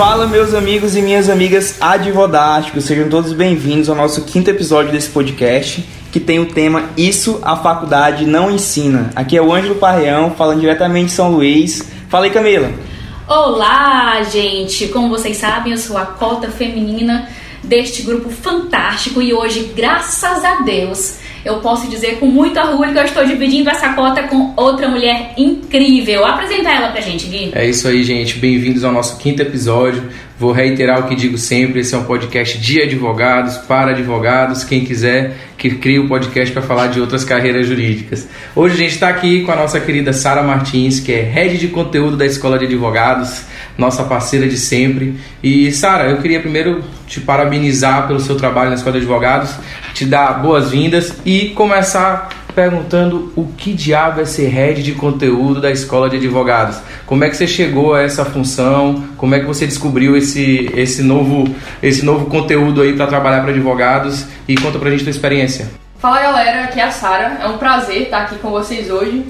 Fala, meus amigos e minhas amigas advodásticos, sejam todos bem-vindos ao nosso quinto episódio desse podcast, que tem o tema Isso a Faculdade Não Ensina. Aqui é o Ângelo Parreão, falando diretamente de São Luís. Fala aí, Camila. Olá, gente! Como vocês sabem, eu sou a cota feminina deste grupo fantástico e hoje, graças a Deus, eu posso dizer com muito orgulho que eu estou dividindo essa cota com outra mulher incrível. Apresenta ela pra gente, Gui. É isso aí, gente. Bem-vindos ao nosso quinto episódio. Vou reiterar o que digo sempre: esse é um podcast de advogados, para advogados. Quem quiser que crie o um podcast para falar de outras carreiras jurídicas. Hoje a gente está aqui com a nossa querida Sara Martins, que é head de conteúdo da Escola de Advogados, nossa parceira de sempre. E Sara, eu queria primeiro te parabenizar pelo seu trabalho na Escola de Advogados, te dar boas-vindas e começar perguntando o que diabo é ser head de conteúdo da escola de advogados. Como é que você chegou a essa função? Como é que você descobriu esse, esse, novo, esse novo conteúdo aí para trabalhar para advogados? E conta pra gente tua experiência. Fala galera, aqui é a Sara. É um prazer estar aqui com vocês hoje.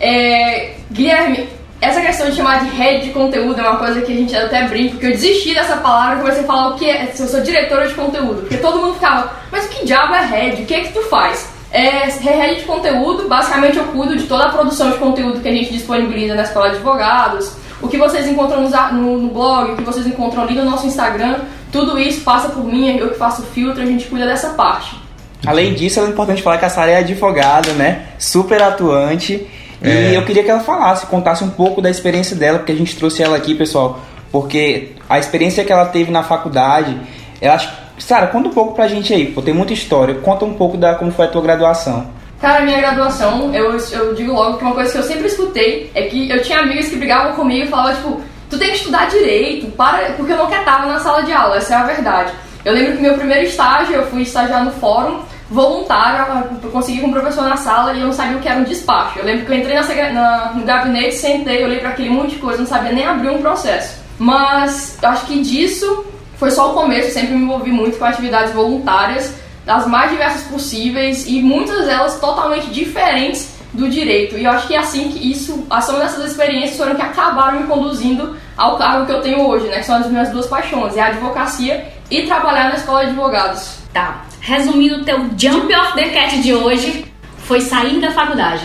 É... Guilherme, essa questão de chamar de head de conteúdo é uma coisa que a gente até brinca, porque eu desisti dessa palavra e comecei a falar o que é, eu sou diretora de conteúdo. Porque todo mundo ficava, mas o que diabo é head? O que é que tu faz? É, head de conteúdo, basicamente eu cuido de toda a produção de conteúdo que a gente disponibiliza na Escola de Advogados, o que vocês encontram no, no, blog, o que vocês encontram ali no nosso Instagram, tudo isso passa por mim, eu que faço o filtro, a gente cuida dessa parte. Além disso, é importante falar que a Sara é advogada, né? Super atuante é. E eu queria que ela falasse, contasse um pouco da experiência dela, porque a gente trouxe ela aqui, pessoal, porque a experiência que ela teve na faculdade, ela Sara, conta um pouco pra gente aí, pô, tem muita história. Conta um pouco da como foi a tua graduação. Cara, minha graduação, eu, eu digo logo que uma coisa que eu sempre escutei é que eu tinha amigas que brigavam comigo e falavam, tipo, tu tem que estudar direito, para, porque eu não quietava na sala de aula, essa é a verdade. Eu lembro que meu primeiro estágio, eu fui estagiar no fórum, voluntário, eu consegui com um professor na sala e eu não sabia o que era um despacho. Eu lembro que eu entrei na, na, no gabinete, sentei, olhei para aquele monte de coisa, não sabia nem abrir um processo. Mas acho que disso foi só o começo, sempre me envolvi muito com atividades voluntárias, das mais diversas possíveis e muitas delas totalmente diferentes do direito. E eu acho que é assim que isso, a soma dessas experiências foram que acabaram me conduzindo ao cargo que eu tenho hoje, né? Que são as minhas duas paixões, é a advocacia e trabalhar na escola de advogados. Tá. Resumindo, o teu jump off the cat de hoje foi sair da faculdade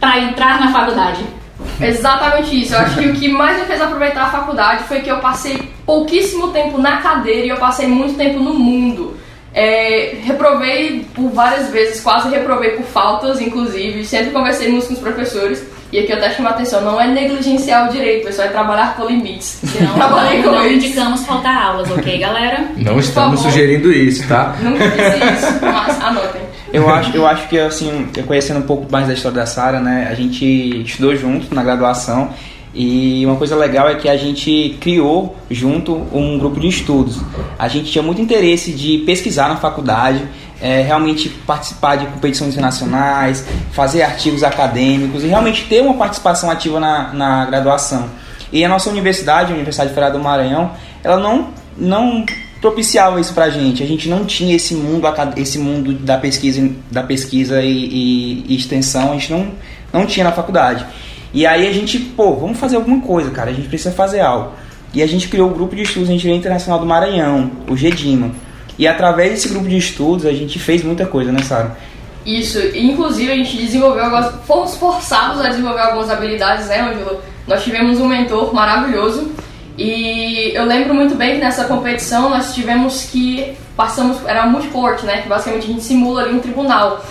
para entrar na faculdade. Exatamente isso. Eu acho que o que mais me fez aproveitar a faculdade foi que eu passei pouquíssimo tempo na cadeira e eu passei muito tempo no mundo. É, reprovei por várias vezes, quase reprovei por faltas, inclusive. Sempre conversei muito com os professores. E aqui eu até chamo a atenção, não é negligenciar o direito, pessoal, é trabalhar com limites. Não, Trabalhei com não indicamos faltar aulas, ok, galera? Não estamos sugerindo isso, tá? Nunca disse isso, mas anotem. Eu acho, eu acho que, assim, conhecendo um pouco mais da história da Sara, né, a gente estudou junto na graduação e uma coisa legal é que a gente criou junto um grupo de estudos. A gente tinha muito interesse de pesquisar na faculdade, é, realmente participar de competições internacionais, fazer artigos acadêmicos e realmente ter uma participação ativa na, na graduação. E a nossa universidade, a Universidade Federal do Maranhão, ela não, não propiciava isso pra gente. A gente não tinha esse mundo, esse mundo da pesquisa, da pesquisa e, e, e extensão, a gente não, não tinha na faculdade. E aí a gente, pô, vamos fazer alguma coisa, cara, a gente precisa fazer algo. E a gente criou o grupo de estudos em Direito Internacional do Maranhão, o GEDIMA. E através desse grupo de estudos a gente fez muita coisa, né, Sara? Isso, inclusive a gente desenvolveu algumas, fomos forçados a desenvolver algumas habilidades, né, Ângelo? Nós tivemos um mentor maravilhoso e eu lembro muito bem que nessa competição nós tivemos que passamos, era um multicorte, né, que basicamente a gente simula ali um tribunal.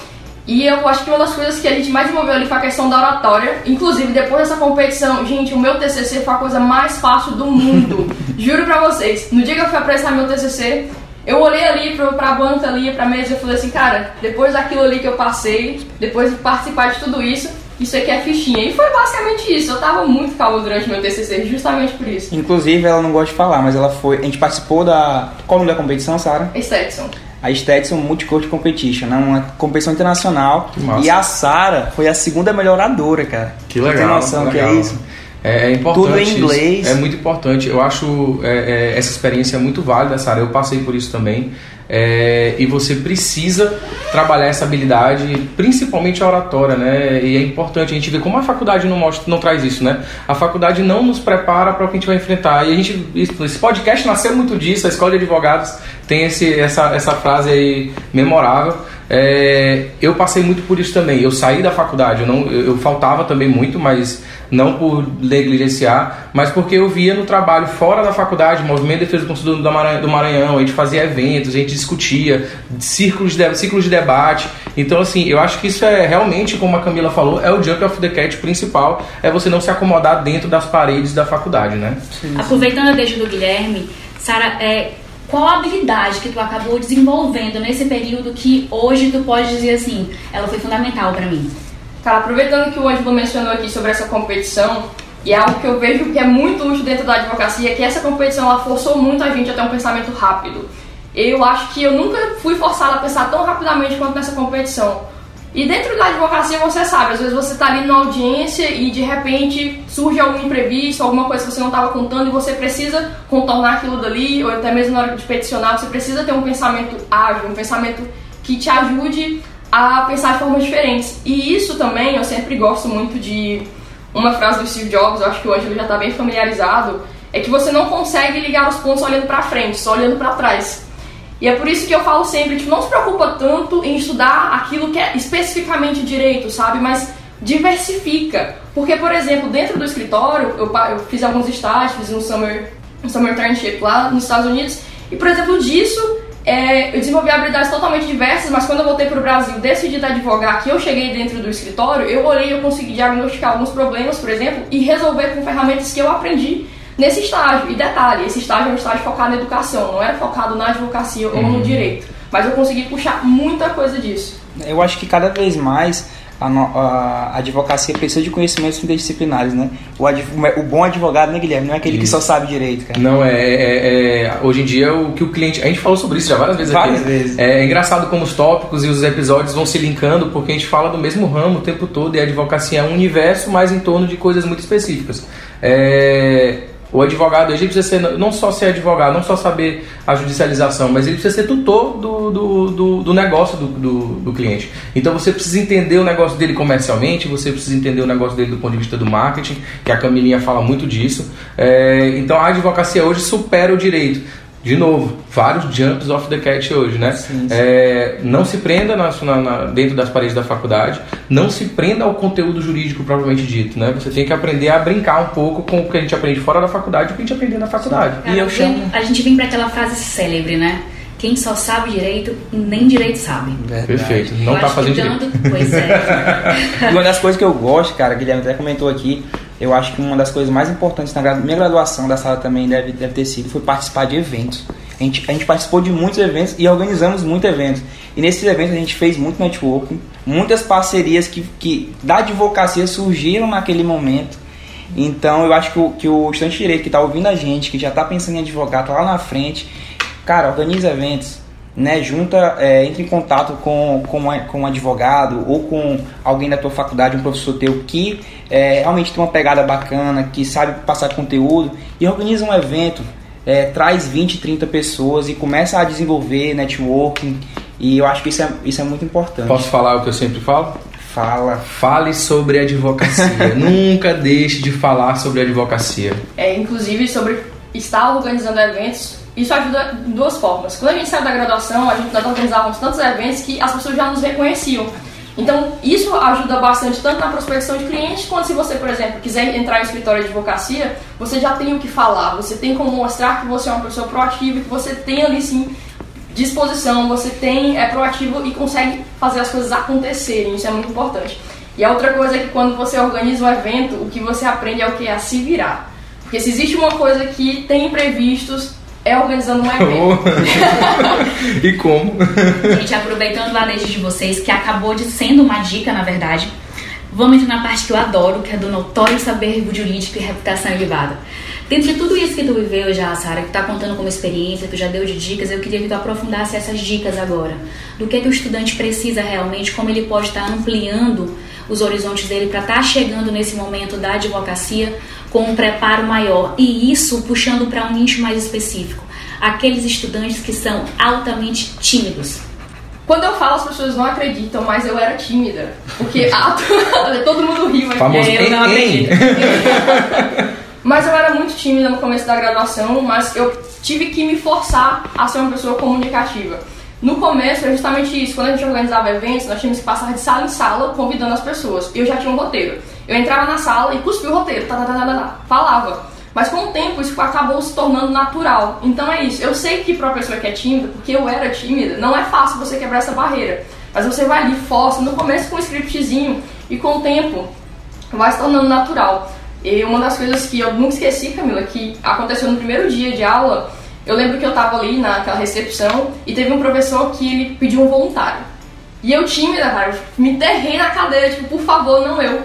E eu acho que uma das coisas que a gente mais desenvolveu ali foi a questão da oratória. Inclusive, depois dessa competição, gente, o meu TCC foi a coisa mais fácil do mundo. Juro pra vocês. No dia que eu fui apresentar meu TCC, eu olhei ali pro, pra banca ali, pra mesa e falei assim, cara, depois daquilo ali que eu passei, depois de participar de tudo isso, isso aqui é fichinha. E foi basicamente isso. Eu tava muito calmo durante meu TCC, justamente por isso. Inclusive, ela não gosta de falar, mas ela foi. A gente participou da. Qual o nome da competição, Sara? Stetson. A Stetson Multicourt Competition, né? uma competição internacional. E a Sara foi a segunda melhoradora, cara. Que legal. Tem noção que é isso? É, é importante. Tudo em inglês. É muito importante. Eu acho é, é, essa experiência muito válida, Sara. Eu passei por isso também. É, e você precisa trabalhar essa habilidade, principalmente a oratória, né? E é importante a gente ver como a faculdade não mostra, não traz isso, né? A faculdade não nos prepara para o que a gente vai enfrentar. E a gente, esse podcast nasceu muito disso. A escola de advogados tem esse, essa, essa frase aí memorável. É, eu passei muito por isso também. Eu saí da faculdade, eu, não, eu, eu faltava também muito, mas não por negligenciar, mas porque eu via no trabalho fora da faculdade, Movimento de Defesa do Consumidor do Maranhão, do Maranhão, a gente fazia eventos, a gente discutia, círculos de, círculos de debate. Então, assim, eu acho que isso é realmente, como a Camila falou, é o jump of the cat principal, é você não se acomodar dentro das paredes da faculdade, né? Aproveitando a deixa do Guilherme, Sara, é, qual a habilidade que tu acabou desenvolvendo nesse período que hoje tu pode dizer assim, ela foi fundamental para mim? Cara, aproveitando que o Ângelo mencionou aqui sobre essa competição, e é algo que eu vejo que é muito útil dentro da advocacia, que essa competição ela forçou muito a gente a ter um pensamento rápido. Eu acho que eu nunca fui forçada a pensar tão rapidamente quanto nessa competição. E dentro da advocacia você sabe, às vezes você está ali numa audiência e de repente surge algum imprevisto, alguma coisa que você não estava contando e você precisa contornar aquilo dali, ou até mesmo na hora de peticionar, você precisa ter um pensamento ágil, um pensamento que te ajude a pensar de formas diferentes. E isso também, eu sempre gosto muito de uma frase do Steve Jobs, eu acho que o Ângelo já está bem familiarizado, é que você não consegue ligar os pontos olhando para frente, só olhando para trás. E é por isso que eu falo sempre, tipo, não se preocupa tanto em estudar aquilo que é especificamente direito, sabe? Mas diversifica. Porque, por exemplo, dentro do escritório, eu, eu fiz alguns estágios, fiz um summer, um summer internship lá nos Estados Unidos, e, por exemplo, disso é, eu desenvolvi habilidades totalmente diversas, mas quando eu voltei para o Brasil, decidi advogar, que eu cheguei dentro do escritório, eu olhei e eu consegui diagnosticar alguns problemas, por exemplo, e resolver com ferramentas que eu aprendi nesse estágio. E detalhe, esse estágio é um estágio focado na educação, não era focado na advocacia ou no direito. Mas eu consegui puxar muita coisa disso. Eu acho que cada vez mais a, no, a, advocacia precisa de conhecimentos interdisciplinares, né? O, adv, o bom advogado, né, Guilherme? Não é aquele isso. que só sabe direito, cara. Não, é, é, é, Hoje em dia, o que o cliente. A gente falou sobre isso já várias vezes várias aqui. Vezes. É, engraçado como os tópicos e os episódios vão se linkando, porque a gente fala do mesmo ramo o tempo todo e a advocacia é um universo, mas em torno de coisas muito específicas. É o advogado ele precisa ser, não só ser advogado, não só saber a judicialização, mas ele precisa ser tutor do, do, do, do negócio do, do, do, cliente. Então você precisa entender o negócio dele comercialmente, você precisa entender o negócio dele do ponto de vista do marketing, que a Camilinha fala muito disso. É, então a advocacia hoje supera o direito de novo, vários jumps off the cat hoje, né? Sim, sim. É, não se prenda na, na, dentro das paredes da faculdade, não se prenda ao conteúdo jurídico propriamente dito, né? Você tem que aprender a brincar um pouco com o que a gente aprende fora da faculdade e o que a gente aprende na faculdade. Cara, e eu chamo... A gente vem para aquela frase célebre, né? Quem só sabe direito, nem direito sabe. Verdade. Perfeito. Não eu tá fazendo direito. Pois é. Uma das coisas que eu gosto, cara, Guilherme até comentou aqui, eu acho que uma das coisas mais importantes na minha graduação da sala também deve, deve ter sido foi participar de eventos. A gente, a gente participou de muitos eventos e organizamos muitos eventos. E nesses eventos a gente fez muito networking, muitas parcerias que, que da advocacia surgiram naquele momento. Então eu acho que o, que o estudante de direito que está ouvindo a gente, que já está pensando em advogar, tá lá na frente, cara, organiza eventos, né? Junta, é, entra em contato com, com, com um advogado ou com alguém da tua faculdade, um professor teu que é, realmente tem uma pegada bacana, que sabe passar conteúdo e organiza um evento é, traz 20, 30 pessoas e começa a desenvolver networking. E eu acho que isso é, isso é muito importante. Posso falar o que eu sempre falo? Fala. Fale sobre advocacia. Nunca deixe de falar sobre advocacia. É, inclusive sobre estar organizando eventos. Isso ajuda de duas formas. Quando a gente saiu da graduação, a gente nós organizávamos tantos eventos que as pessoas já nos reconheciam. Então, isso ajuda bastante tanto na prospecção de clientes, quanto se você, por exemplo, quiser entrar em escritório de advocacia, você já tem o que falar, você tem como mostrar que você é uma pessoa proativa, que você tem ali sim disposição, você tem é proativo e consegue fazer as coisas acontecerem, isso é muito importante. E a outra coisa é que quando você organiza um evento, o que você aprende é o que é a se virar. Porque se existe uma coisa que tem imprevistos, é organizando um evento. e como? Gente, aproveitando a deixa de vocês, que acabou de sendo uma dica, na verdade, vamos entrar na parte que eu adoro, que é do notório saber jurídico e reputação elevada. Dentro de tudo isso que tu viveu já, Sara, que tu tá contando como experiência, tu já deu de dicas, eu queria que tu aprofundasse essas dicas agora. Do que, que o estudante precisa realmente, como ele pode estar ampliando os horizontes dele para estar tá chegando nesse momento da advocacia com um preparo maior e isso puxando para um nicho mais específico, aqueles estudantes que são altamente tímidos. Quando eu falo, as pessoas não acreditam, mas eu era tímida. Porque todo mundo riu aqui. Famoso eu não acredito. mas eu era muito tímida no começo da graduação, mas eu tive que me forçar a ser uma pessoa comunicativa. No começo é justamente isso, quando a gente organizava eventos, nós tínhamos que passar de sala em sala convidando as pessoas. Eu já tinha um roteiro. Eu entrava na sala e cuspia o roteiro, tá, tá, tá, tá, tá, falava. Mas com o tempo isso acabou se tornando natural. Então é isso. Eu sei que para uma pessoa que é tímida, porque eu era tímida, não é fácil você quebrar essa barreira. Mas você vai ali, força, no começo com um scriptzinho e com o tempo vai se tornando natural. E uma das coisas que eu nunca esqueci, Camila, que aconteceu no primeiro dia de aula, eu lembro que eu tava ali naquela recepção e teve um professor que ele pediu um voluntário. E eu tímida, cara, me derrei na cadeira, tipo, por favor, não eu.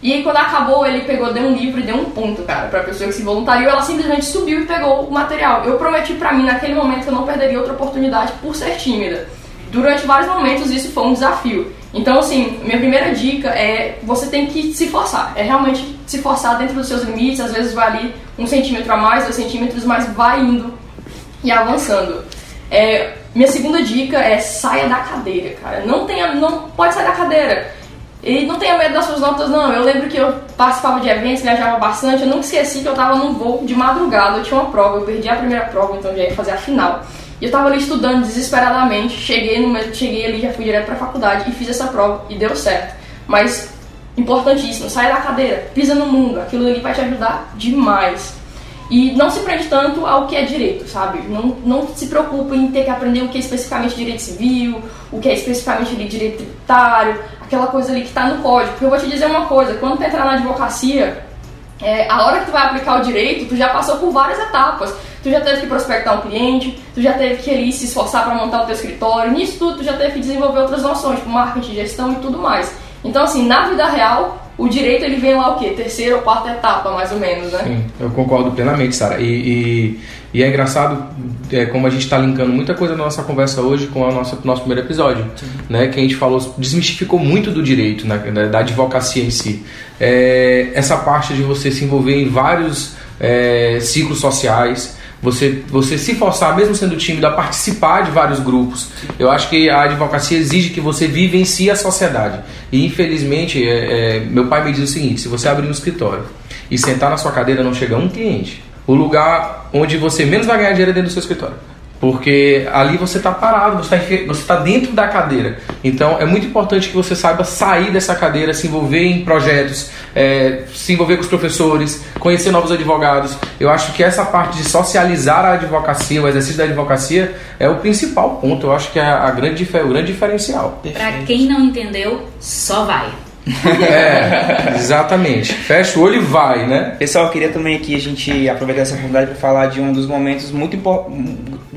E aí, quando acabou, ele pegou, deu um livro e deu um ponto, cara, pra pessoa que se voluntariou. Ela simplesmente subiu e pegou o material. Eu prometi pra mim, naquele momento, que eu não perderia outra oportunidade por ser tímida. Durante vários momentos, isso foi um desafio. Então, assim, minha primeira dica é você tem que se forçar. É realmente se forçar dentro dos seus limites. Às vezes vai ali um centímetro a mais, dois centímetros, mas vai indo e avançando. É, minha segunda dica é saia da cadeira, cara. Não tenha, não pode sair da cadeira. E não tenha medo das suas notas, não. Eu lembro que eu participava de eventos, viajava bastante. Eu nunca esqueci que eu estava num voo de madrugada. Eu tinha uma prova, eu perdi a primeira prova, então já ia fazer a final. E eu estava ali estudando desesperadamente. Cheguei, no, cheguei ali, já fui direto para a faculdade e fiz essa prova e deu certo. Mas, importantíssimo, saia da cadeira, pisa no mundo. Aquilo ali vai te ajudar demais. E não se prende tanto ao que é direito, sabe? Não, não se preocupe em ter que aprender o que é especificamente direito civil, o que é especificamente direito tributário, aquela coisa ali que está no código. Porque eu vou te dizer uma coisa, quando tu entrar na advocacia, é, a hora que tu vai aplicar o direito, tu já passou por várias etapas. Tu já teve que prospectar um cliente, tu já teve que ali se esforçar para montar o teu escritório, nisso tudo tu já teve que desenvolver outras noções, tipo marketing, gestão e tudo mais. Então assim, na vida real, o direito ele vem lá o quê? Terceira ou quarta etapa, mais ou menos, né? Sim, eu concordo plenamente, Sara. E, e, e, é engraçado é, como a gente está linkando muita coisa na nossa conversa hoje com o nosso, nosso primeiro episódio, Sim. né? Que a gente falou, desmistificou muito do direito, né, da advocacia em si. É, essa parte de você se envolver em vários é, ciclos sociais, você, você se forçar, mesmo sendo tímido, a participar de vários grupos. Eu acho que a advocacia exige que você vivencie a sociedade. E infelizmente, é, é, meu pai me diz o seguinte: se você abrir um escritório e sentar na sua cadeira, não chega um cliente. O lugar onde você menos vai ganhar dinheiro é dentro do seu escritório. Porque ali você está parado, você está tá dentro da cadeira. Então é muito importante que você saiba sair dessa cadeira, se envolver em projetos, é, se envolver com os professores, conhecer novos advogados. Eu acho que essa parte de socializar a advocacia, o exercício da advocacia, é o principal ponto. Eu acho que é a grande, o grande diferencial. Para quem não entendeu, só vai. É, exatamente. Fecha o olho e vai, né? Pessoal, eu queria também aqui a gente aproveitar essa oportunidade para falar de um dos momentos muito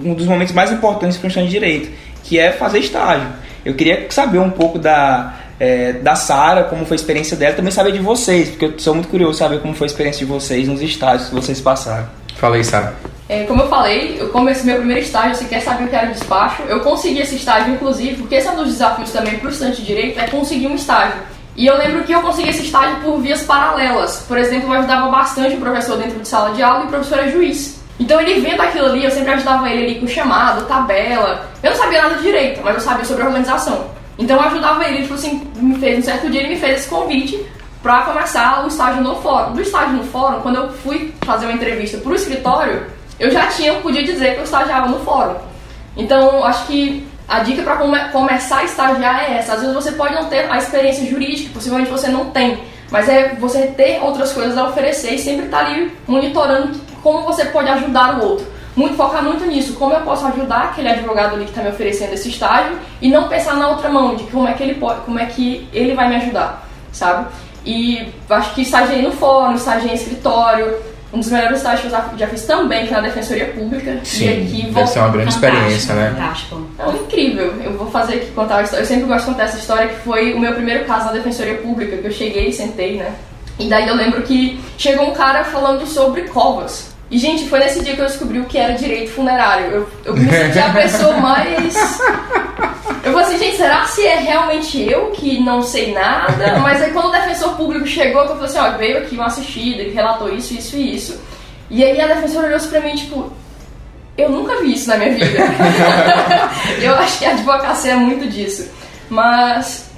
um dos momentos mais importantes para o estudante de direito, que é fazer estágio. Eu queria saber um pouco da é, da Sara, como foi a experiência dela, também saber de vocês, porque eu sou muito curioso saber como foi a experiência de vocês nos estágios que vocês passaram. Fala aí, Sara. É, como eu falei, eu comecei meu primeiro estágio, você quer saber o que era o despacho. Eu consegui esse estágio, inclusive, porque esse é um dos desafios também para o estudante de direito, é conseguir um estágio. E eu lembro que eu consegui esse estágio por vias paralelas. Por exemplo, eu ajudava bastante o professor dentro de sala de aula e o professor é juiz. Então ele vendo aquilo ali, eu sempre ajudava ele ali com chamado, tabela. Eu não sabia nada direito, mas eu sabia sobre organização. Então eu ajudava ele, tipo assim, me fez um certo dia ele me fez esse convite para começar o estágio no fórum. Do estágio no fórum, quando eu fui fazer uma entrevista pro escritório, eu já tinha, podia dizer que eu estagiava no fórum. Então, acho que a dica para come começar a estagiar é essa. Às vezes você pode não ter a experiência jurídica, possivelmente você não tem, mas é você ter outras coisas a oferecer e sempre estar tá ali monitorando como você pode ajudar o outro. Muito focar muito nisso, como eu posso ajudar aquele advogado ali que está me oferecendo esse estágio e não pensar na outra mão de como é que ele pode, como é que ele vai me ajudar, sabe? E acho que estagiei no fórum, estagiei em escritório, um dos melhores estágios que eu já fiz também foi na Defensoria Pública. Sim, e aqui deve ser uma grande experiência, né? Fantástico. É um incrível. Eu vou fazer aqui contar a história. Eu sempre gosto de contar essa história que foi o meu primeiro caso na Defensoria Pública, que eu cheguei e sentei, né? E daí eu lembro que chegou um cara falando sobre covas. E, gente, foi nesse dia que eu descobri o que era direito funerário. Eu, eu me senti a pessoa mais. Eu vou assim, gente, será se é realmente eu que não sei nada? Mas aí quando o defensor público chegou, eu falei assim, ó, veio aqui uma assistida, ele relatou isso, isso e isso. E aí a defensora olhou pra mim, tipo, eu nunca vi isso na minha vida. eu acho que a advocacia é muito disso. Mas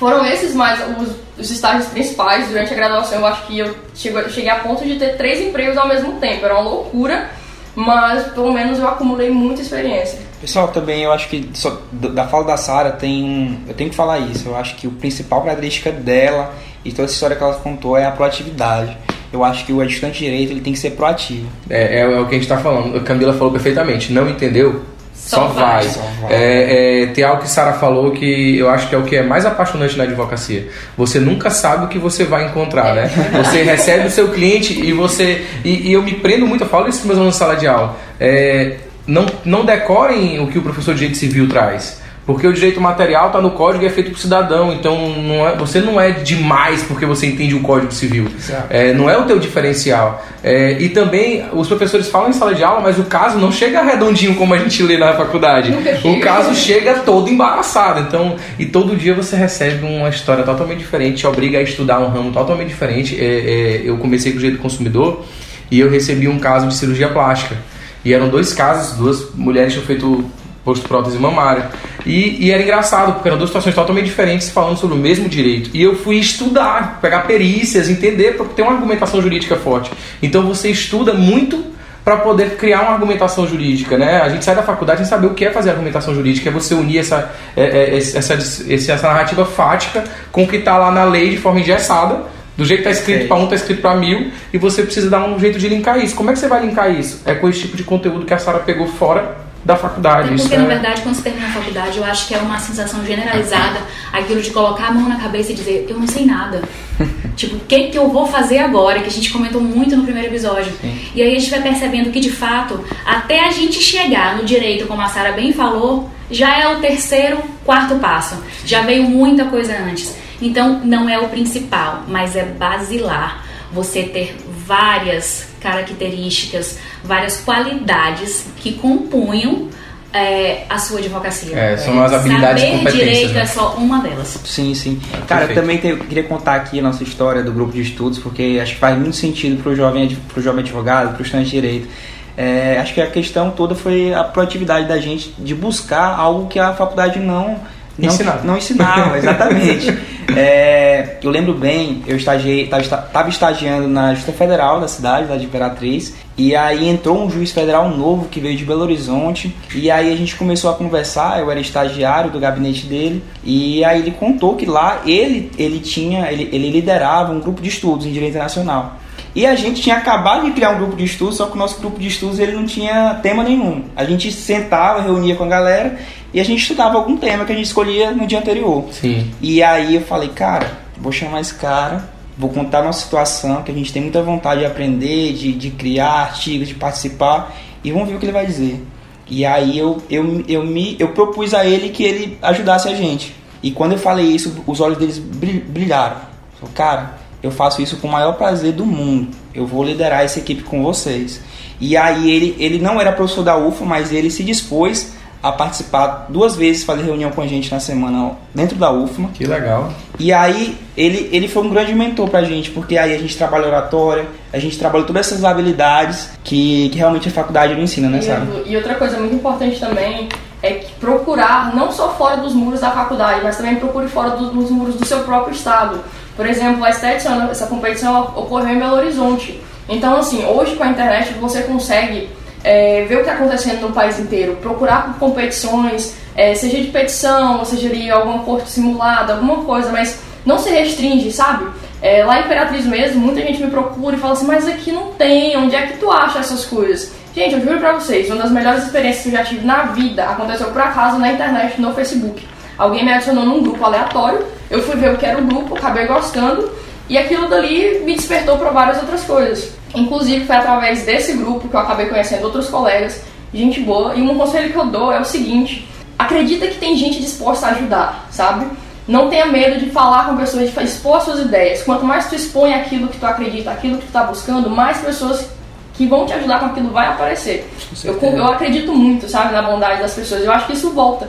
foram esses mais os, os, estágios principais durante a graduação. Eu acho que eu cheguei a ponto de ter três empregos ao mesmo tempo. Era uma loucura, mas pelo menos eu acumulei muita experiência. Pessoal, também eu acho que só, da fala da Sara tem um, eu tenho que falar isso. Eu acho que o principal característica dela e toda essa história que ela contou é a proatividade. Eu acho que o adjustante direito ele tem que ser proativo. É, é, é o que a gente está falando. A Camila falou perfeitamente. Não entendeu? Só, vai. Só vai. É, é, tem algo que Sara falou que eu acho que é o que é mais apaixonante na advocacia. Você nunca sabe o que você vai encontrar, né? Você recebe o seu cliente e você. E, e, eu me prendo muito, eu falo isso com meus alunos na sala de aula. É, não, não decorem o que o professor de direito civil traz. Porque o direito material está no código e é feito para o cidadão. Então não é, você não é demais porque você entende o código civil. É, não é o teu diferencial. É, e também os professores falam em sala de aula, mas o caso não chega redondinho como a gente lê na faculdade. O caso chega todo embaraçado. Então, e todo dia você recebe uma história totalmente diferente, te obriga a estudar um ramo totalmente diferente. É, é, eu comecei com o direito do consumidor e eu recebi um caso de cirurgia plástica. E eram dois casos, duas mulheres tinham feito posto prótese mamária. E, e, era engraçado, porque eram duas situações totalmente diferentes falando sobre o mesmo direito. E eu fui estudar, pegar perícias, entender, porque tem uma argumentação jurídica forte. Então você estuda muito para poder criar uma argumentação jurídica, né? A gente sai da faculdade sem saber o que é fazer argumentação jurídica, é você unir essa, é, é, essa, essa narrativa fática com o que está lá na lei de forma engessada, do jeito que está escrito para um, está escrito para mil, e você precisa dar um jeito de linkar isso. Como é que você vai linkar isso? É com esse tipo de conteúdo que a Sara pegou fora da faculdade. porque, na é... verdade, quando você termina a faculdade, eu acho que é uma sensação generalizada aquilo de colocar a mão na cabeça e dizer, eu não sei nada. tipo, o que, que eu vou fazer agora? Que a gente comentou muito no primeiro episódio. Sim. E aí a gente vai percebendo que, de fato, até a gente chegar no direito, como a Sara bem falou, já é o terceiro, quarto passo. Já veio muita coisa antes. Então, não é o principal, mas é basilar você ter várias características, várias qualidades que compunham é, a sua advocacia. É, são as habilidades Saber e competências. direito né? é só uma delas. Sim, sim. É, Cara, eu também te, queria contar aqui a nossa história do grupo de estudos, porque acho que faz muito sentido para o jovem, pro jovem advogado, para o estudante de direito. É, acho que a questão toda foi a proatividade da gente de buscar algo que a faculdade não não ensinava, não ensinava exatamente. É, eu lembro bem, eu estagiei, estava estagiando na Justiça Federal da cidade, da de Imperatriz, e aí entrou um juiz federal novo que veio de Belo Horizonte, e aí a gente começou a conversar, eu era estagiário do gabinete dele, e aí ele contou que lá ele, ele tinha, ele, ele liderava um grupo de estudos em direito internacional. E a gente tinha acabado de criar um grupo de estudos, só que o nosso grupo de estudos ele não tinha tema nenhum. A gente sentava, reunia com a galera e a gente estudava algum tema que a gente escolhia no dia anterior. Sim. E aí eu falei, cara, vou chamar esse cara, vou contar a nossa situação, que a gente tem muita vontade de aprender, de, de criar artigos, de participar, e vamos ver o que ele vai dizer. E aí eu, eu, eu, me, eu propus a ele que ele ajudasse a gente. E quando eu falei isso, os olhos deles brilharam. Falei, cara, eu faço isso com o maior prazer do mundo. Eu vou liderar essa equipe com vocês. E aí ele, ele não era professor da UFA, mas ele se dispôs a participar duas vezes, fazer reunião com a gente na semana dentro da UFMA. Que legal. E aí ele, ele foi um grande mentor pra gente, porque aí a gente trabalha oratória, a gente trabalha todas essas habilidades que, que realmente a faculdade não ensina, né? E, e outra coisa muito importante também é que procurar, não só fora dos muros da faculdade, mas também procure fora dos, dos muros do seu próprio estado. Por exemplo, a Stetson, essa competição ocorreu em Belo Horizonte. Então, assim, hoje com a internet você consegue é, ver o que está acontecendo no país inteiro, procurar por competições, é, seja de petição, seja de alguma corte simulada, alguma coisa, mas não se restringe, sabe? É, lá em Imperatriz mesmo, muita gente me procura e fala assim, mas aqui não tem, onde é que tu acha essas coisas? Gente, eu juro pra vocês, uma das melhores experiências que eu já tive na vida aconteceu por acaso na internet, no Facebook. Alguém me adicionou num grupo aleatório, eu fui ver o que era o grupo, acabei gostando, e aquilo dali me despertou para várias outras coisas. Inclusive foi através desse grupo que eu acabei conhecendo outros colegas, gente boa, e um conselho que eu dou é o seguinte: acredita que tem gente disposta a ajudar, sabe? Não tenha medo de falar com pessoas, de expor suas ideias. Quanto mais tu expõe aquilo que tu acredita, aquilo que tu está buscando, mais pessoas que vão te ajudar com aquilo vai aparecer. Eu, eu acredito muito, sabe, na bondade das pessoas. Eu acho que isso volta.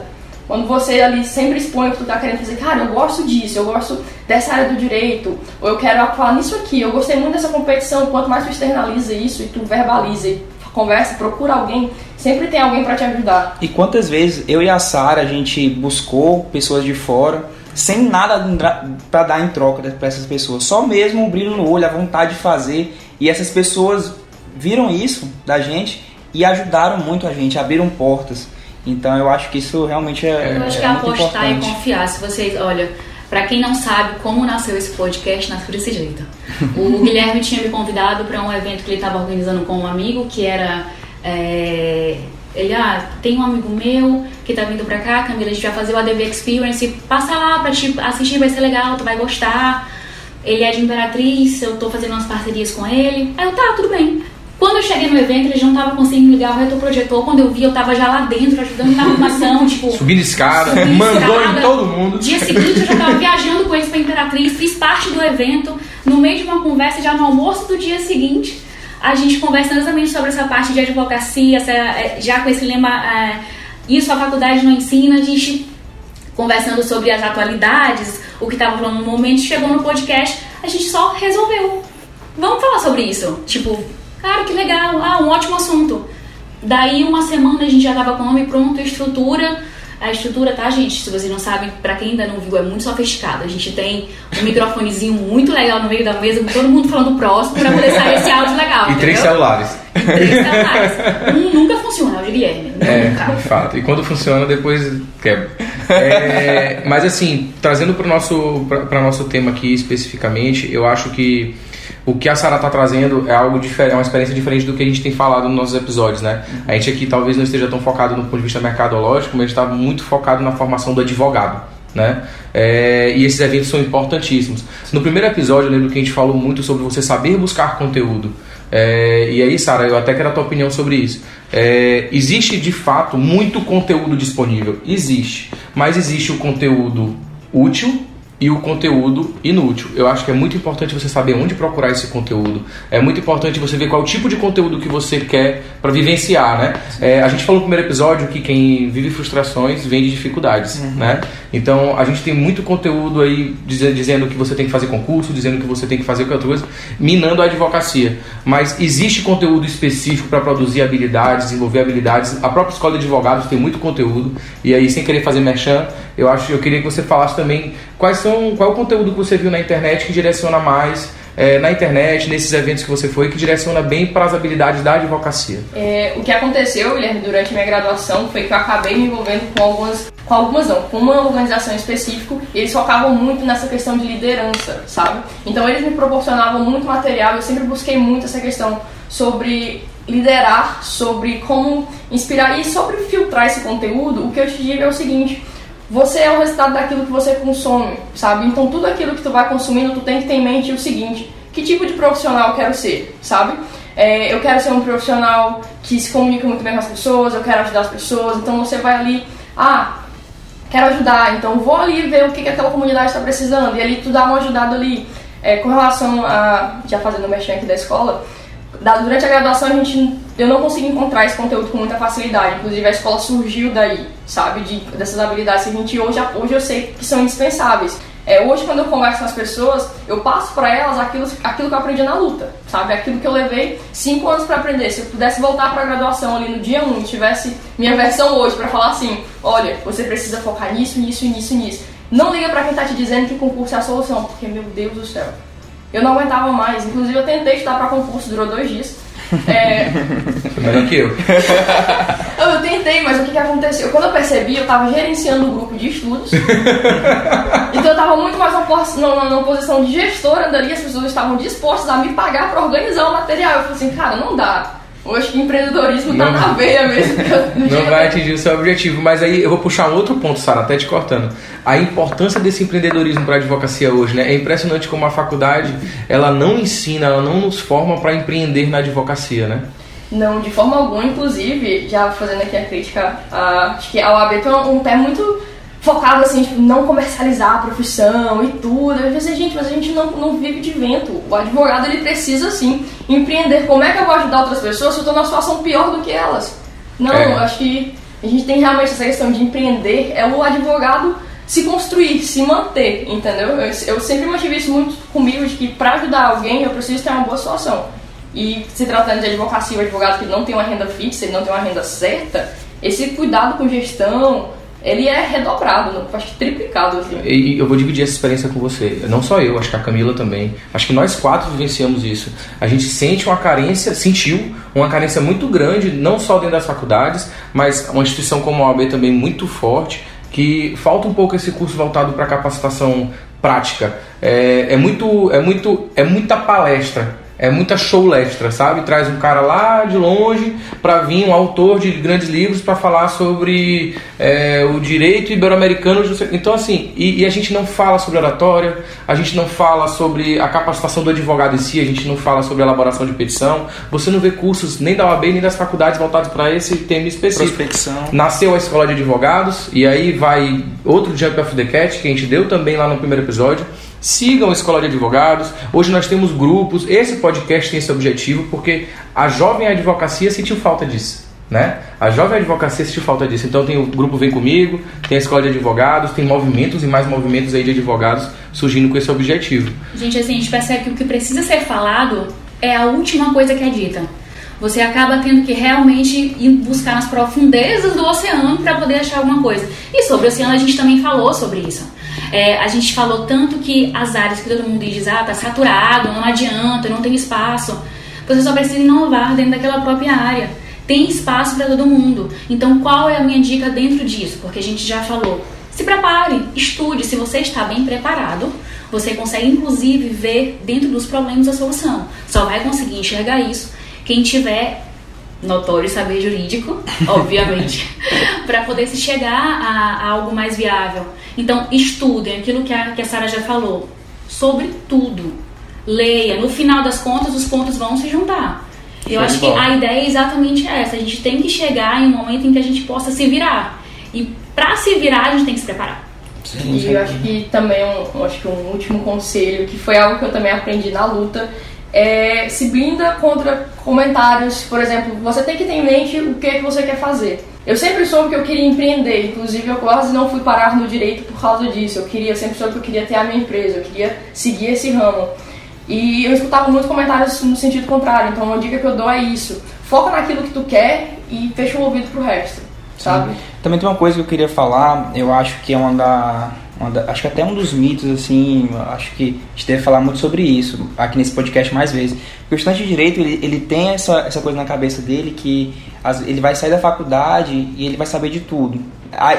Quando você ali sempre expõe o que tu tá querendo fazer, cara, eu gosto disso, eu gosto dessa área do direito, ou eu quero atuar nisso aqui, eu gostei muito dessa competição, quanto mais tu externaliza isso e tu verbaliza e conversa, procura alguém, sempre tem alguém para te ajudar. E quantas vezes eu e a Sara a gente buscou pessoas de fora sem nada para dar em troca para essas pessoas, só mesmo um brilho no olho, a vontade de fazer, e essas pessoas viram isso da gente e ajudaram muito a gente, abriram portas. Então eu acho que isso realmente é. Eu acho que é apostar importante. e confiar. Se vocês, olha, para quem não sabe como nasceu esse podcast, nasceu desse jeito. O Guilherme tinha me convidado para um evento que ele estava organizando com um amigo que era. É, ele, ah, tem um amigo meu que tá vindo pra cá, Camila, a gente vai fazer o ADV Experience, passa lá pra te assistir, vai ser legal, tu vai gostar. Ele é de Imperatriz, eu tô fazendo umas parcerias com ele. Aí eu, tá, tudo bem. Quando eu cheguei no evento, ele já não tava conseguindo ligar o retroprojetor. Quando eu vi, eu tava já lá dentro, ajudando na arrumação, tipo... Subindo escada, subindo mandou escada. em todo mundo. Dia seguinte, eu já tava viajando com eles pra Imperatriz, fiz parte do evento. No meio de uma conversa, já no almoço do dia seguinte, a gente conversando exatamente sobre essa parte de advocacia, essa, é, já com esse lema, é, isso a faculdade não ensina, a gente conversando sobre as atualidades, o que estava falando no momento, chegou no podcast, a gente só resolveu. Vamos falar sobre isso. Tipo, cara, que legal, ah, um ótimo assunto. Daí uma semana a gente já tava com o nome pronto, estrutura. A estrutura, tá, gente? Se vocês não sabem, pra quem ainda não viu, é muito sofisticado. A gente tem um microfonezinho muito legal no meio da mesa, com todo mundo falando próximo pra poder sair esse áudio legal. E três entendeu? celulares. E três celulares. Um nunca funciona, é o de Guilherme. É, Nunca. de fato. E quando funciona, depois quebra. É, mas assim, trazendo para o nosso, pra- pra nosso tema aqui especificamente, eu acho que o que a Sara está trazendo é algo diferente, é uma experiência diferente do que a gente tem falado nos nossos episódios, né? A gente aqui talvez não esteja tão focado no ponto de vista mercadológico, mas a gente está muito focado na formação do advogado. Né? É, e esses eventos são importantíssimos. No primeiro episódio, eu lembro que a gente falou muito sobre você saber buscar conteúdo. É, e aí, Sara, eu até quero a tua opinião sobre isso. É, existe de fato muito conteúdo disponível? Existe. Mas existe o conteúdo útil e o conteúdo inútil. Eu acho que é muito importante você saber onde procurar esse conteúdo. É muito importante você ver qual tipo de conteúdo que você quer para vivenciar, né? É, a gente falou no primeiro episódio que quem vive frustrações vem de dificuldades, né? Então a gente tem muito conteúdo aí dize- dizendo que você tem que fazer concurso, dizendo que você tem que fazer outra coisa, minando a advocacia. Mas existe conteúdo específico para produzir habilidades, desenvolver habilidades. A própria escola de advogados tem muito conteúdo. E aí, sem querer fazer merchan, eu acho, eu queria que você falasse também quais são, qual é o conteúdo que você viu na internet que direciona mais eh, na internet, nesses eventos que você foi, que direciona bem para as habilidades da advocacia. É, o que aconteceu, Guilherme, durante minha graduação foi que eu acabei me envolvendo com algumas, com algumas não, com uma organização específica, e eles focavam muito nessa questão de liderança, sabe? Então eles me proporcionavam muito material, eu sempre busquei muito essa questão sobre liderar, sobre como inspirar e sobre filtrar esse conteúdo. O que eu te digo é o seguinte, você é o resultado daquilo que você consome, sabe? Então tudo aquilo que tu vai consumindo, tu tem que ter em mente o seguinte, que tipo de profissional eu quero ser, sabe? É, eu quero ser um profissional que se comunica muito bem com as pessoas, eu quero ajudar as pessoas, então você vai ali, ah, quero ajudar, então vou ali ver o que, que aquela comunidade está precisando, e ali tu dá uma ajudada ali. É, com relação a, já fazendo o mexer aqui da escola, durante a graduação a gente, eu não consegui encontrar esse conteúdo com muita facilidade, inclusive a escola surgiu daí, sabe, de, dessas habilidades que a gente hoje, hoje eu sei que são indispensáveis. É, hoje quando eu converso com as pessoas, eu passo para elas aquilo, aquilo que eu aprendi na luta, sabe, aquilo que eu levei cinco anos para aprender. Se eu pudesse voltar para a graduação ali no dia 1 e tivesse minha versão hoje para falar assim, olha, você precisa focar nisso, nisso, nisso, nisso. Não liga para quem tá te dizendo que concurso é a solução, porque meu Deus do céu. Eu não aguentava mais. Inclusive, eu tentei estudar para concurso, durou dois dias. É, Foi melhor que eu. eu, tentei, mas o que, que aconteceu? Quando eu percebi, eu estava gerenciando um grupo de estudos. então, eu estava muito mais numa posição de gestora dali. As pessoas estavam dispostas a me pagar para organizar o material. Eu falei assim, cara, não dá. Acho que empreendedorismo tá Não- na veia mesmo. Não vai atingir o seu objetivo. Mas aí eu vou puxar um outro ponto, Sara, até te cortando. A importância desse empreendedorismo para a advocacia hoje, né? É impressionante como a faculdade, ela não ensina, ela não nos forma para empreender na advocacia, né? Não, de forma alguma, inclusive, já fazendo aqui a crítica, a, acho que a OAB tem um pé muito focado assim, tipo, não comercializar a profissão e tudo. Eu pensei, gente, mas a gente não, não vive de vento. O advogado ele precisa sim empreender. Como é que eu vou ajudar outras pessoas se eu estou numa situação pior do que elas? Não, É. acho que a gente tem realmente essa questão de empreender, é o advogado se construir, se manter, entendeu? Eu, eu sempre mantive isso muito comigo, de que para ajudar alguém eu preciso ter uma boa situação. E se tratando de advocacia, o advogado que não tem uma renda fixa, ele não tem uma renda certa, esse cuidado com gestão, ele é redobrado, acho que triplicado. Assim. E eu vou dividir essa experiência com você. Não só eu, acho que a Camila também. Acho que nós quatro vivenciamos isso. A gente sente uma carência, sentiu uma carência muito grande, não só dentro das faculdades, mas uma instituição como a OAB também muito forte que falta um pouco esse curso voltado para capacitação prática. É, é, muito, é, muito, é muita palestra é muita showlestra, sabe? Traz um cara lá de longe para vir um autor de grandes livros para falar sobre é, o direito ibero-americano. Então, assim, e, e, a gente não fala sobre oratória, a gente não fala sobre a capacitação do advogado em si, a gente não fala sobre elaboração de petição. Você não vê cursos nem da OAB nem das faculdades voltados para esse tema específico. Prospecção. Nasceu a escola de advogados e aí vai outro Jump of the Cat que a gente deu também lá no primeiro episódio Sigam a Escola de Advogados. Hoje nós temos grupos. Esse podcast tem esse objetivo porque a jovem advocacia sentiu falta disso. Né? A jovem advocacia sentiu falta disso. Então tem o grupo Vem Comigo, tem a Escola de Advogados, tem movimentos e mais movimentos aí de advogados surgindo com esse objetivo. Gente, assim, a gente percebe que o que precisa ser falado é a última coisa que é dita. Você acaba tendo que realmente ir buscar nas profundezas do oceano para poder achar alguma coisa. E sobre o oceano a gente também falou sobre isso. É, a gente falou tanto que as áreas que todo mundo diz, ah, tá saturado, não adianta, não tem espaço. Você só precisa inovar dentro daquela própria área. Tem espaço para todo mundo. Então, qual é a minha dica dentro disso? Porque a gente já falou. Se prepare, estude. Se você está bem preparado, você consegue inclusive ver dentro dos problemas a solução. Só vai conseguir enxergar isso quem tiver notório saber jurídico, obviamente, para poder se chegar a, a, algo mais viável. Então, estudem aquilo que a, que a Sara já falou, sobre tudo. Leia, no final das contas, os pontos vão se juntar. Eu acho que a ideia é exatamente essa. A gente tem que chegar em um momento em que a gente possa se virar. E para se virar, a gente tem que se preparar. Sim, e eu acho que também um, acho que um último conselho, que foi algo que eu também aprendi na luta, é, se blinda contra comentários, por exemplo, você tem que ter em mente o que, é que você quer fazer. Eu sempre soube que eu queria empreender, inclusive eu quase não fui parar no direito por causa disso. Eu queria sempre soube que eu queria ter a minha empresa, eu queria seguir esse ramo. E eu escutava muitos comentários no sentido contrário, então uma dica que eu dou é isso: foca naquilo que tu quer e fecha o ouvido pro resto, sabe? Sim. Também tem uma coisa que eu queria falar, eu acho que é uma da da, acho que até um dos mitos, assim, acho que a gente deve falar muito sobre isso aqui nesse podcast mais vezes. Porque o estudante de direito, ele, ele tem essa, essa coisa na cabeça dele que as, ele vai sair da faculdade e ele vai saber de tudo.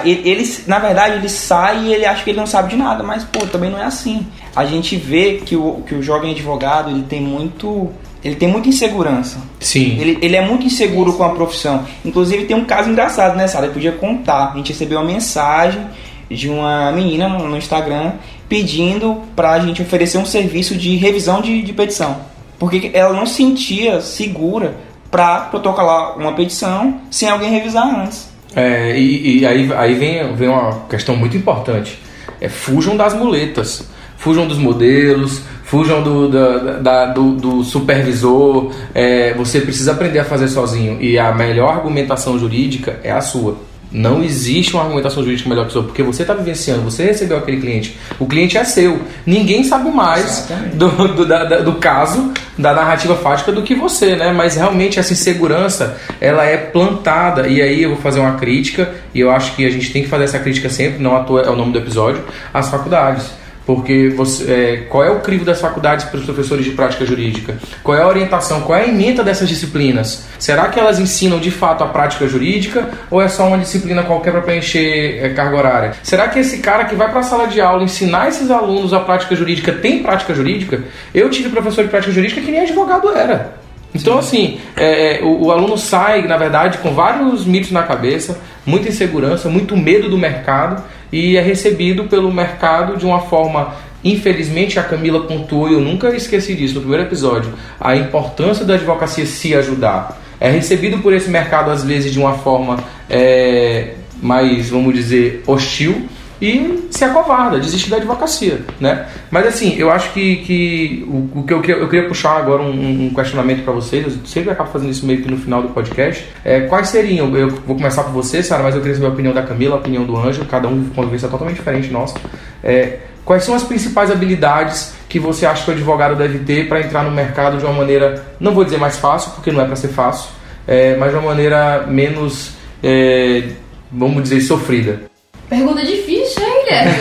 Ele, ele, na verdade, ele sai e ele acha que ele não sabe de nada, mas, pô, também não é assim. A gente vê que o, que o jovem advogado, ele tem muito ele tem muita insegurança. Sim. Ele, ele é muito inseguro com a profissão. Inclusive tem um caso engraçado, né, Sara? Eu podia contar. A gente recebeu uma mensagem de uma menina no Instagram pedindo para a gente oferecer um serviço de revisão de, de petição. Porque ela não se sentia segura para protocolar uma petição sem alguém revisar antes. É, e, e aí, aí vem, vem uma questão muito importante. É, fujam das muletas, fujam dos modelos, fujam do, da, da, do, do supervisor. É, você precisa aprender a fazer sozinho. E a melhor argumentação jurídica é a sua. Não existe uma argumentação jurídica melhor que sua, porque você está vivenciando, você recebeu aquele cliente. O cliente é seu. Ninguém sabe mais do, do, da, do, caso, da narrativa fática do que você, né? Mas realmente essa insegurança, ela é plantada. E aí eu vou fazer uma crítica, e eu acho que a gente tem que fazer essa crítica sempre, não à toa é o nome do episódio, às faculdades porque você, é, qual é o crivo das faculdades para os professores de prática jurídica? Qual é a orientação? Qual é a emenda dessas disciplinas? Será que elas ensinam de fato a prática jurídica ou é só uma disciplina qualquer para preencher é, carga horária? Será que esse cara que vai para a sala de aula ensinar esses alunos a prática jurídica tem prática jurídica? Eu tive professor de prática jurídica que nem advogado era. Então, assim, é, é, o, o, aluno sai, na verdade, com vários mitos na cabeça, muita insegurança, muito medo do mercado e é recebido pelo mercado de uma forma. Infelizmente, a Camila pontuou, e eu nunca esqueci disso no primeiro episódio, a importância da advocacia se ajudar. É recebido por esse mercado, às vezes, de uma forma é, mais, vamos dizer, hostil, e se acovarda, desiste da advocacia, né? Mas assim, eu acho que, que o, o que eu queria, eu queria puxar agora um, um questionamento para vocês, eu sempre acabo fazendo isso meio que no final do podcast, é, quais seriam, eu vou começar por você, Sara, mas eu queria saber a opinião da Camila, a opinião do Ângelo, cada um com uma vivência totalmente diferente nossa, é, quais são as principais habilidades que você acha que o advogado deve ter para entrar no mercado de uma maneira, não vou dizer mais fácil, porque não é para ser fácil, é, mas de uma maneira menos, é, vamos dizer, sofrida? Pergunta difícil, hein, Guilherme?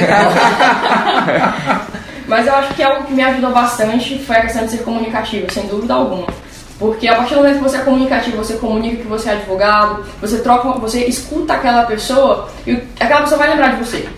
mas eu acho que algo que me ajudou bastante foi a questão de ser comunicativo, sem dúvida alguma. Porque a partir do momento que você é comunicativo, você comunica que você é advogado, você troca, você escuta aquela pessoa e aquela pessoa vai lembrar de você.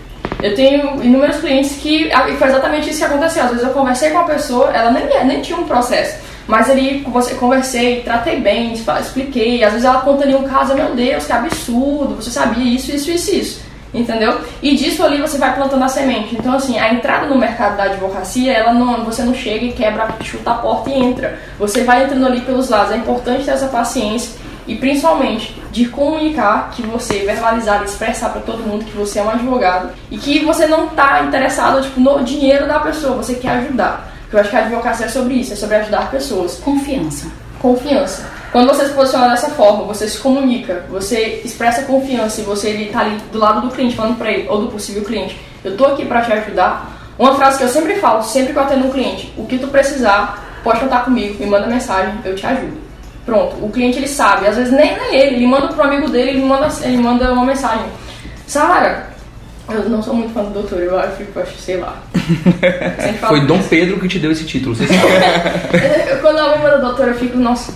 Eu tenho inúmeros clientes que foi exatamente isso que aconteceu. Às vezes eu conversei com a pessoa, ela nem, nem tinha um processo. Mas ali você conversei, tratei bem, expliquei. Às vezes ela conta ali um caso, meu Deus, que absurdo, você sabia isso, isso, isso, isso. Entendeu? E disso ali você vai plantando a semente. Então, assim, a entrada no mercado da advocacia, ela não, você não chega e quebra, chuta a porta e entra. Você vai entrando ali pelos lados. É importante ter essa paciência e principalmente de comunicar que você verbalizar e expressar para todo mundo que você é um advogado e que você não está interessado tipo, no dinheiro da pessoa, você quer ajudar. Eu acho que a advocacia é sobre isso, é sobre ajudar pessoas. Confiança. Confiança. Quando você se posiciona dessa forma, você se comunica, você expressa confiança e você está ali do lado do cliente falando para ele ou do possível cliente, eu estou aqui para te ajudar. Uma frase que eu sempre falo, sempre que eu atendo um cliente, o que tu precisar, pode contar comigo, me manda mensagem, eu te ajudo. Pronto, o cliente ele sabe, às vezes nem, nem ele, ele manda pro amigo dele, ele manda, ele manda uma mensagem. Sara, eu não sou muito fã do doutor, eu acho, eu acho sei lá. Foi Dom Pedro que te deu esse título, você sabe. Quando alguém manda doutor, eu fico, nossa.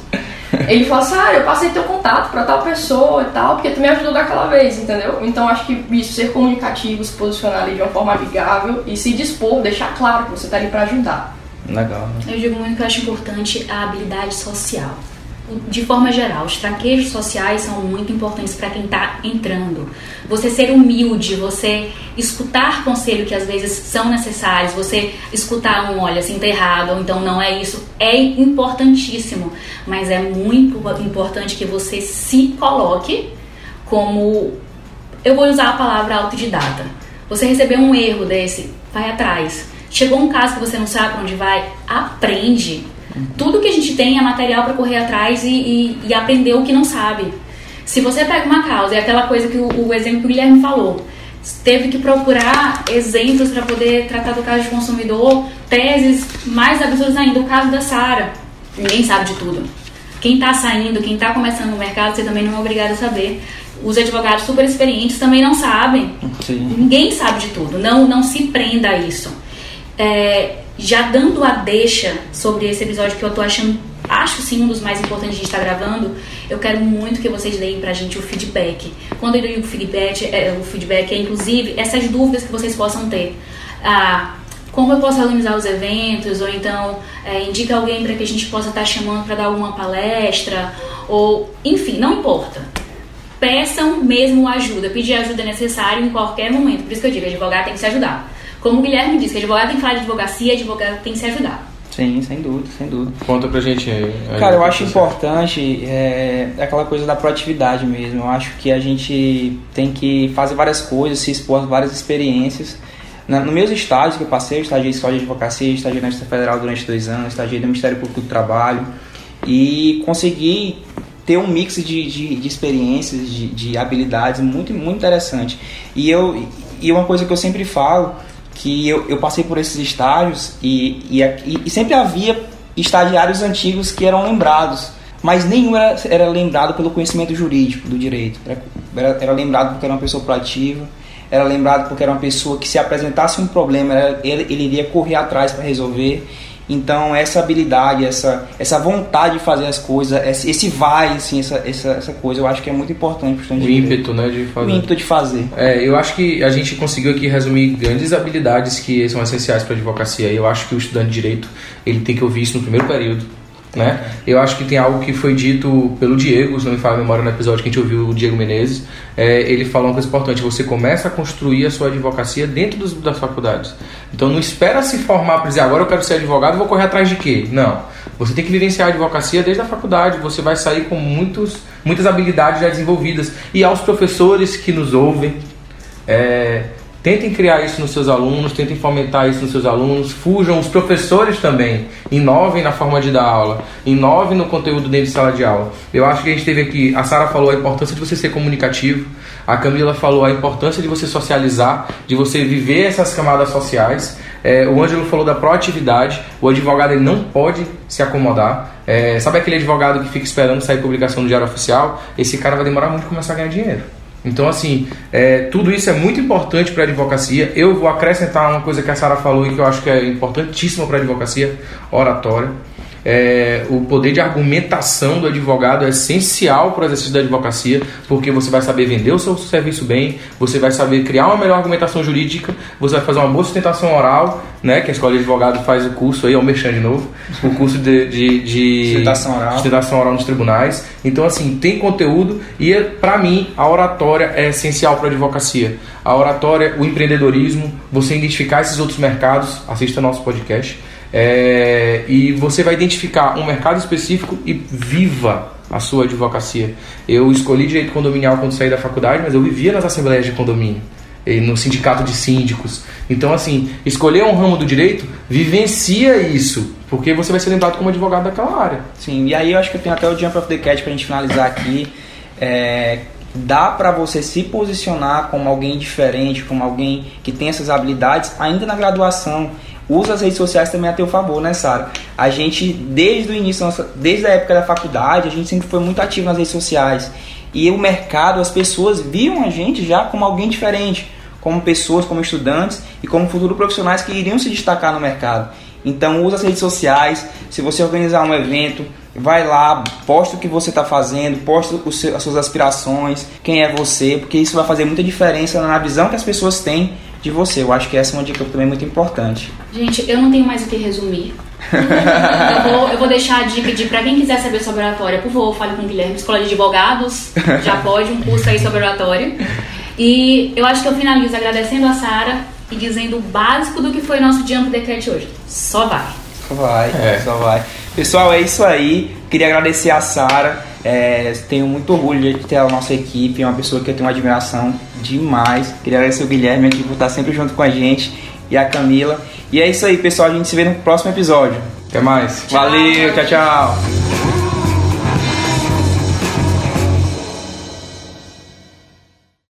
Ele fala, Sara, eu passei teu contato pra tal pessoa e tal, porque tu me ajudou daquela vez, entendeu? Então acho que isso, ser comunicativo, se posicionar ali de uma forma amigável e se dispor, deixar claro que você tá ali pra ajudar. Legal. Né? Eu digo muito que eu acho importante a habilidade social de forma geral, os traquejos sociais são muito importantes para quem está entrando. Você ser humilde, você escutar conselho que às vezes são necessários, você escutar um, olha, assim tá errado, ou então não é isso, é importantíssimo. Mas é muito importante que você se coloque como, eu vou usar a palavra autodidata. Você recebeu um erro desse, vai atrás. Chegou um caso que você não sabe para onde vai, aprende tudo que a gente tem é material para correr atrás e, e, e, aprender o que não sabe. Se você pega uma causa, é aquela coisa que o, o exemplo que o Guilherme falou, teve que procurar exemplos para poder tratar do caso de consumidor, teses mais absurdas ainda, o caso da Sara. Ninguém sabe de tudo. Quem está saindo, quem está começando no mercado, você também não é obrigado a saber. Os advogados super experientes também não sabem. Sim. Ninguém sabe de tudo. Não, não se prenda a isso. É, já dando a deixa sobre esse episódio que eu tô achando, acho sim um dos mais importantes de estar gravando, eu quero muito que vocês deem pra gente o feedback. Quando eu digo feedback, é, o feedback é inclusive essas dúvidas que vocês possam ter. Ah, como eu posso organizar os eventos, ou então é, indica alguém para que a gente possa estar tá chamando para dar alguma palestra, ou enfim, não importa. Peçam mesmo ajuda. Pedir ajuda é necessário em qualquer momento. Por isso que eu digo, advogado tem que se ajudar. Como o Guilherme disse, que advogado tem que falar de advocacia, advogado tem que se ajudar. Sim, sem dúvida, sem dúvida. Conta pra gente aí. Cara, eu acho importante é, aquela coisa da proatividade mesmo. Eu acho que a gente tem que fazer várias coisas, se expor a várias experiências. Na, no meus estágios que eu passei, eu estagiei em escola de advocacia, estagiei na Justiça Federal durante dois anos, estagiei no Ministério Público do Trabalho e consegui ter um mix de, de, de experiências, de, de habilidades muito, muito interessante. E, eu, e uma coisa que eu sempre falo que eu, eu passei por esses estágios e, e, e, sempre havia estagiários antigos que eram lembrados, mas nenhum era, era lembrado pelo conhecimento jurídico do direito. Era, era, lembrado porque era uma pessoa proativa, era lembrado porque era uma pessoa que se apresentasse um problema, ele, ele iria correr atrás para resolver então, essa habilidade, essa, essa vontade de fazer as coisas, esse vai, assim, essa, essa, essa coisa, eu acho que é muito importante para o ímpeto, né, de fazer. O ímpeto de fazer. É, eu acho que a gente conseguiu aqui resumir grandes habilidades que são essenciais para a advocacia. Eu acho que o estudante de direito, ele tem que ouvir isso no primeiro período né? Eu acho que tem algo que foi dito pelo Diego, se não me falha a memória no episódio que a gente ouviu o Diego Menezes. É, ele falou uma coisa importante: você começa a construir a sua advocacia dentro dos, das faculdades. Então não espera se formar para dizer agora eu quero ser advogado, vou correr atrás de quê? Não. Você tem que vivenciar a advocacia desde a faculdade. Você vai sair com muitos, muitas habilidades já desenvolvidas. E aos professores que nos ouvem, é, Tentem criar isso nos seus alunos, tentem fomentar isso nos seus alunos, fujam os professores também, inovem na forma de dar aula, inovem no conteúdo dentro de sala de aula. Eu acho que a gente teve aqui, a Sara falou a importância de você ser comunicativo, a Camila falou a importância de você socializar, de você viver essas camadas sociais. É, o Ângelo falou da proatividade. O advogado ele não pode se acomodar. É, sabe aquele advogado que fica esperando sair publicação no Diário Oficial? Esse cara vai demorar muito para começar a ganhar dinheiro. Então, assim, é, tudo isso é muito importante para a advocacia. Eu vou acrescentar uma coisa que a Sara falou e que eu acho que é importantíssima para a advocacia: oratória. É, o poder de argumentação do advogado é essencial para o exercício da advocacia, porque você vai saber vender o seu serviço bem, você vai saber criar uma melhor argumentação jurídica, você vai fazer uma boa sustentação oral, né? Que a escola de advogado faz o curso aí, é o merchan de novo, o curso de, de, de Sustentação oral. sustentação oral nos tribunais. Então, assim, tem conteúdo e, para mim, a oratória é essencial para a advocacia. A oratória, o empreendedorismo, você identificar esses outros mercados, assista nosso podcast. É, e você vai identificar um mercado específico e viva a sua advocacia. Eu escolhi direito condominial quando saí da faculdade, mas eu vivia nas assembleias de condomínio, no sindicato de síndicos. Então, assim, escolher um ramo do direito, vivencia isso, porque você vai ser lembrado como advogado daquela área. Sim, e aí eu acho que eu tenho até o Jump of the Cat pra gente finalizar aqui. É, dá para você se posicionar como alguém diferente, como alguém que tem essas habilidades ainda na graduação. Usa as redes sociais também a teu favor, né, Sara? A gente, desde o início, nossa, desde a época da faculdade, a gente sempre foi muito ativo nas redes sociais. E o mercado, as pessoas viam a gente já como alguém diferente, como pessoas, como estudantes e como futuros profissionais que iriam se destacar no mercado. Então, usa as redes sociais. Se você organizar um evento, vai lá, posta o que você está fazendo, posta os seus- as suas aspirações, quem é você, porque isso vai fazer muita diferença na visão que as pessoas têm de você. Eu acho que essa é uma dica também muito importante. Gente, eu não tenho mais o que resumir. eu, vou, eu vou deixar a dica de pra quem quiser saber sobre oratória, por favor, fale com o Guilherme, Escola de Advogados, já pode, um curso aí sobre oratória. E eu acho que eu finalizo agradecendo a Sara e dizendo o básico do que foi nosso Jump the Cat hoje. Só vai. Só vai, É. só vai. Pessoal, é isso aí. Queria agradecer a Sara. É, tenho muito orgulho de ter a nossa equipe, é uma pessoa que eu tenho uma admiração demais. Queria agradecer o Guilherme aqui por estar sempre junto com a gente e a Camila. E é isso aí, pessoal. A gente se vê no próximo episódio. Até mais. Valeu, tchau, tchau.